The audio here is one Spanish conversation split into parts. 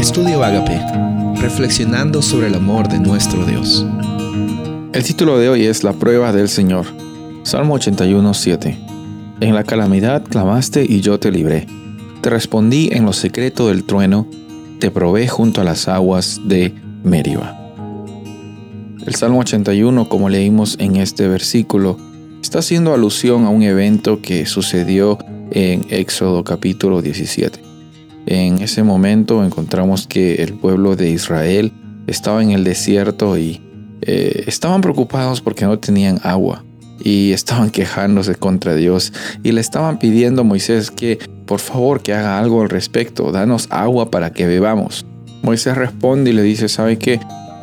Estudio Agape, reflexionando sobre el amor de nuestro Dios. El título de hoy es La prueba del Señor. Salmo 81, 7. En la calamidad clamaste y yo te libré. Te respondí en lo secreto del trueno, te probé junto a las aguas de Meriba. El Salmo 81, como leímos en este versículo, está haciendo alusión a un evento que sucedió en Éxodo capítulo 17. En ese momento encontramos que el pueblo de Israel estaba en el desierto y eh, estaban preocupados porque no tenían agua y estaban quejándose contra Dios y le estaban pidiendo a Moisés que por favor que haga algo al respecto, danos agua para que bebamos. Moisés responde y le dice, ¿sabe qué?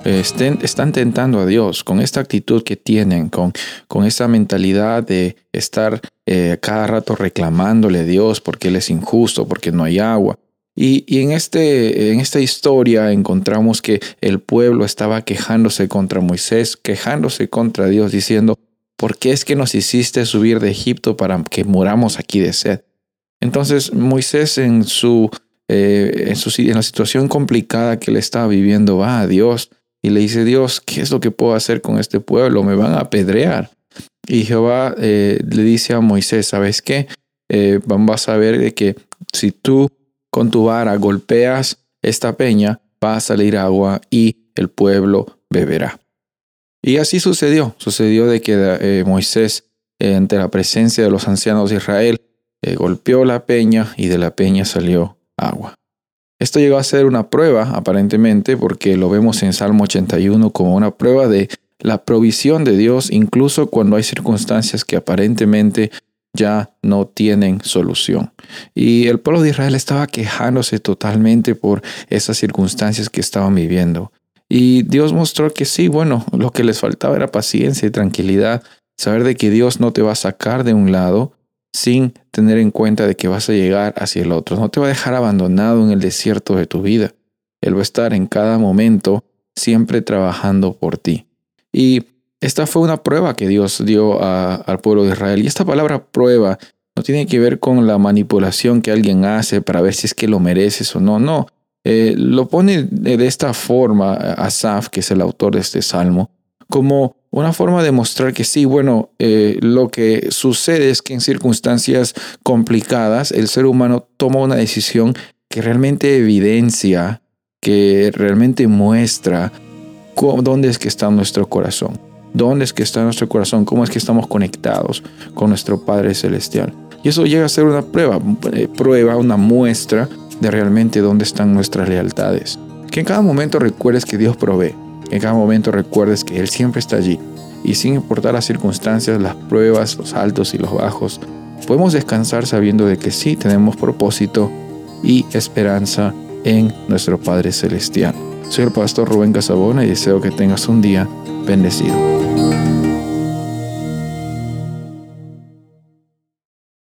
están tentando a Dios con esta actitud que tienen, con, con esa mentalidad de estar eh, cada rato reclamándole a Dios porque Él es injusto, porque no hay agua. Y, en, este, en esta historia encontramos que el pueblo estaba quejándose contra Moisés, quejándose contra Dios, diciendo, ¿por qué es que nos hiciste subir de Egipto para que muramos aquí de sed? Entonces Moisés en su, eh, en, su, en la situación complicada que le estaba viviendo va a Dios y le dice, Dios, ¿qué es lo que puedo hacer con este pueblo? Me van a apedrear. Y Jehová eh, le dice a Moisés, ¿sabes qué? Eh, vas a ver de que si tú con tu vara golpeas esta peña, va a salir agua y el pueblo beberá. Y así sucedió. Sucedió de que eh, Moisés, ante la presencia de los ancianos de Israel, golpeó la peña y de la peña salió agua. Esto llegó a ser una prueba, aparentemente, porque lo vemos en Salmo 81 como una prueba de la provisión de Dios, incluso cuando hay circunstancias que aparentemente ya no tienen solución. Y el pueblo de Israel estaba quejándose totalmente por esas circunstancias que estaban viviendo. Y Dios mostró que sí, bueno, lo que les faltaba era paciencia y tranquilidad, saber de que Dios no te va a sacar de un lado, sin tener en cuenta de que vas a llegar hacia el otro. No te va a dejar abandonado en el desierto de tu vida. Él va a estar en cada momento siempre trabajando por ti. Y esta fue una prueba que Dios dio al pueblo de Israel. Y esta palabra prueba no tiene que ver con la manipulación que alguien hace para ver si es que lo mereces o no. No, eh, lo pone de esta forma Asaf, que es el autor de este salmo, como una forma de mostrar que sí, bueno, eh, lo que sucede es que en circunstancias complicadas el ser humano toma una decisión que realmente evidencia, que realmente muestra dónde es que está nuestro corazón, dónde es que está nuestro corazón, cómo es que estamos conectados con nuestro Padre Celestial. Y eso llega a ser una prueba, eh, prueba, una muestra de realmente dónde están nuestras lealtades. Que en cada momento recuerdes que Dios provee en cada momento recuerdes que Él siempre está allí y sin importar las circunstancias, las pruebas, los altos y los bajos, podemos descansar sabiendo de que sí tenemos propósito y esperanza en nuestro Padre Celestial. Soy el pastor Rubén Casabona y deseo que tengas un día bendecido.